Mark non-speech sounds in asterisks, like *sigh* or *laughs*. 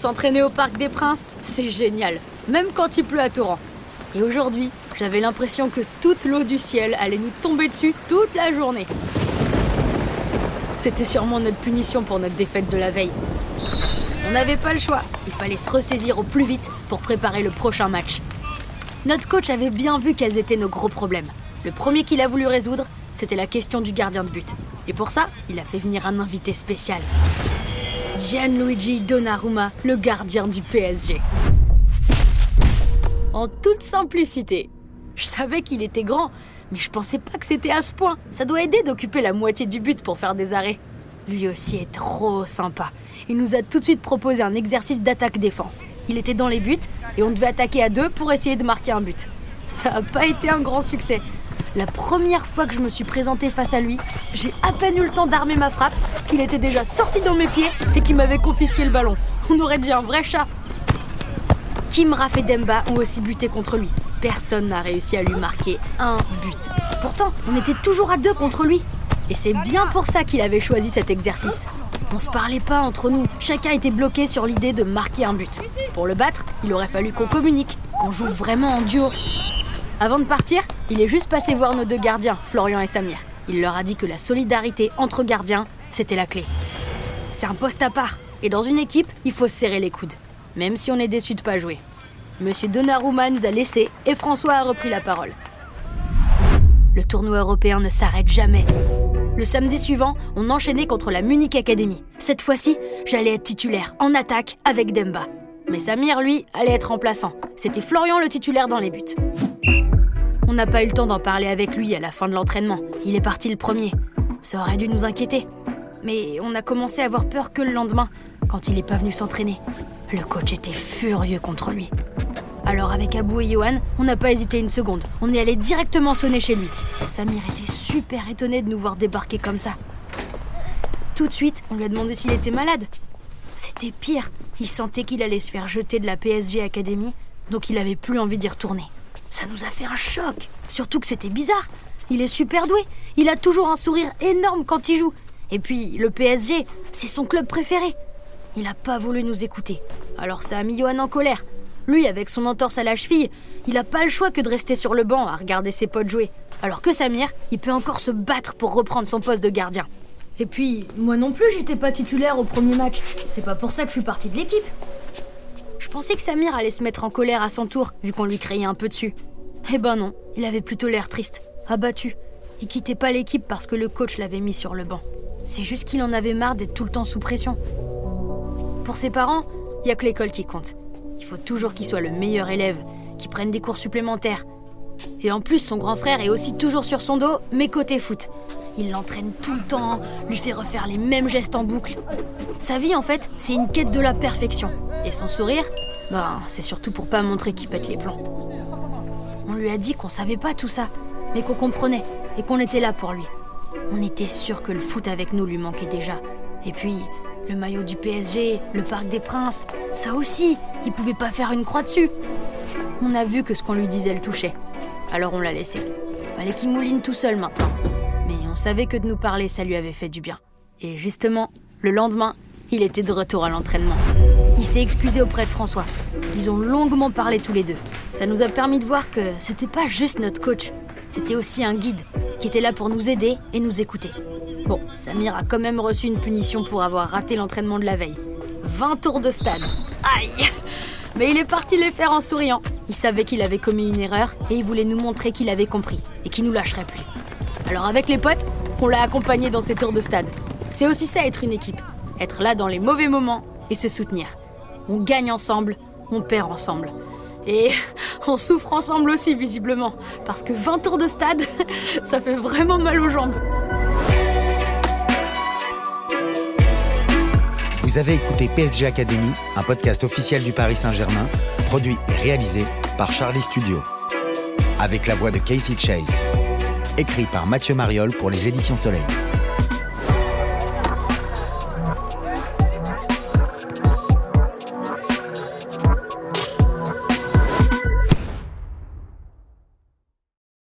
S'entraîner au Parc des Princes, c'est génial, même quand il pleut à torrent. Et aujourd'hui, j'avais l'impression que toute l'eau du ciel allait nous tomber dessus toute la journée. C'était sûrement notre punition pour notre défaite de la veille. On n'avait pas le choix, il fallait se ressaisir au plus vite pour préparer le prochain match. Notre coach avait bien vu quels étaient nos gros problèmes. Le premier qu'il a voulu résoudre, c'était la question du gardien de but. Et pour ça, il a fait venir un invité spécial. Gianluigi Donnarumma, le gardien du PSG. En toute simplicité. Je savais qu'il était grand, mais je pensais pas que c'était à ce point. Ça doit aider d'occuper la moitié du but pour faire des arrêts. Lui aussi est trop sympa. Il nous a tout de suite proposé un exercice d'attaque-défense. Il était dans les buts et on devait attaquer à deux pour essayer de marquer un but. Ça n'a pas été un grand succès. La première fois que je me suis présentée face à lui, j'ai à peine eu le temps d'armer ma frappe qu'il était déjà sorti dans mes pieds et qu'il m'avait confisqué le ballon. On aurait dit un vrai chat. Kim Raff et Demba ont aussi buté contre lui? Personne n'a réussi à lui marquer un but. Pourtant, on était toujours à deux contre lui. Et c'est bien pour ça qu'il avait choisi cet exercice. On se parlait pas entre nous. Chacun était bloqué sur l'idée de marquer un but. Pour le battre, il aurait fallu qu'on communique, qu'on joue vraiment en duo. Avant de partir, il est juste passé voir nos deux gardiens, Florian et Samir. Il leur a dit que la solidarité entre gardiens, c'était la clé. C'est un poste à part, et dans une équipe, il faut serrer les coudes, même si on est déçu de pas jouer. Monsieur Donnarumma nous a laissés et François a repris la parole. Le tournoi européen ne s'arrête jamais. Le samedi suivant, on enchaînait contre la Munich Academy. Cette fois-ci, j'allais être titulaire, en attaque, avec Demba. Mais Samir, lui, allait être remplaçant. C'était Florian le titulaire dans les buts. On n'a pas eu le temps d'en parler avec lui à la fin de l'entraînement. Il est parti le premier. Ça aurait dû nous inquiéter. Mais on a commencé à avoir peur que le lendemain, quand il n'est pas venu s'entraîner. Le coach était furieux contre lui. Alors avec Abou et Johan, on n'a pas hésité une seconde. On est allé directement sonner chez lui. Samir était super étonné de nous voir débarquer comme ça. Tout de suite, on lui a demandé s'il était malade. C'était pire. Il sentait qu'il allait se faire jeter de la PSG Academy, donc il avait plus envie d'y retourner. Ça nous a fait un choc. Surtout que c'était bizarre. Il est super doué. Il a toujours un sourire énorme quand il joue. Et puis, le PSG, c'est son club préféré. Il n'a pas voulu nous écouter. Alors ça a mis Johan en colère. Lui, avec son entorse à la cheville, il n'a pas le choix que de rester sur le banc à regarder ses potes jouer. Alors que Samir, il peut encore se battre pour reprendre son poste de gardien. Et puis, moi non plus, j'étais pas titulaire au premier match. C'est pas pour ça que je suis partie de l'équipe. Je pensais que Samir allait se mettre en colère à son tour, vu qu'on lui criait un peu dessus. Eh ben non, il avait plutôt l'air triste, abattu. Il quittait pas l'équipe parce que le coach l'avait mis sur le banc. C'est juste qu'il en avait marre d'être tout le temps sous pression. Pour ses parents, il y a que l'école qui compte. Il faut toujours qu'il soit le meilleur élève, qu'il prenne des cours supplémentaires. Et en plus, son grand frère est aussi toujours sur son dos, mais côté foot. Il l'entraîne tout le temps, lui fait refaire les mêmes gestes en boucle. Sa vie, en fait, c'est une quête de la perfection. Et son sourire, ben, c'est surtout pour pas montrer qu'il pète les plombs. On lui a dit qu'on savait pas tout ça, mais qu'on comprenait et qu'on était là pour lui. On était sûr que le foot avec nous lui manquait déjà. Et puis, le maillot du PSG, le Parc des Princes, ça aussi, il pouvait pas faire une croix dessus. On a vu que ce qu'on lui disait le touchait. Alors on l'a laissé. Fallait qu'il mouline tout seul maintenant. Mais on savait que de nous parler, ça lui avait fait du bien. Et justement, le lendemain, il était de retour à l'entraînement. Il s'est excusé auprès de François. Ils ont longuement parlé tous les deux. Ça nous a permis de voir que c'était pas juste notre coach, c'était aussi un guide qui était là pour nous aider et nous écouter. Bon, Samir a quand même reçu une punition pour avoir raté l'entraînement de la veille. 20 tours de stade. Aïe Mais il est parti les faire en souriant. Il savait qu'il avait commis une erreur et il voulait nous montrer qu'il avait compris et qu'il nous lâcherait plus. Alors avec les potes, on l'a accompagné dans ses tours de stade. C'est aussi ça être une équipe. Être là dans les mauvais moments et se soutenir. On gagne ensemble, on perd ensemble. Et *laughs* on souffre ensemble aussi visiblement. Parce que 20 tours de stade, *laughs* ça fait vraiment mal aux jambes. Vous avez écouté PSG Academy, un podcast officiel du Paris Saint-Germain, produit et réalisé par Charlie Studio. Avec la voix de Casey Chase. Écrit par Mathieu Mariol pour les éditions Soleil.